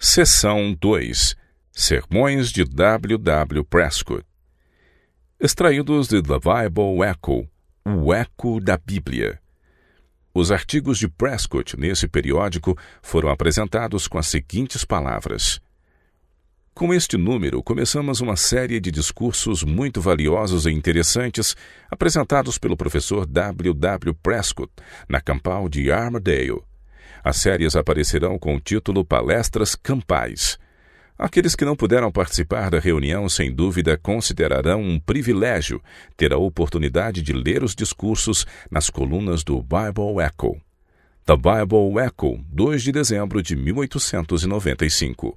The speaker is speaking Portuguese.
Seção 2 Sermões de W. W. Prescott Extraídos de The Bible Echo O Eco da Bíblia. Os artigos de Prescott nesse periódico foram apresentados com as seguintes palavras. Com este número, começamos uma série de discursos muito valiosos e interessantes apresentados pelo professor W. W. Prescott na campal de Armadale. As séries aparecerão com o título Palestras Campais. Aqueles que não puderam participar da reunião, sem dúvida, considerarão um privilégio ter a oportunidade de ler os discursos nas colunas do Bible Echo. The Bible Echo, 2 de dezembro de 1895.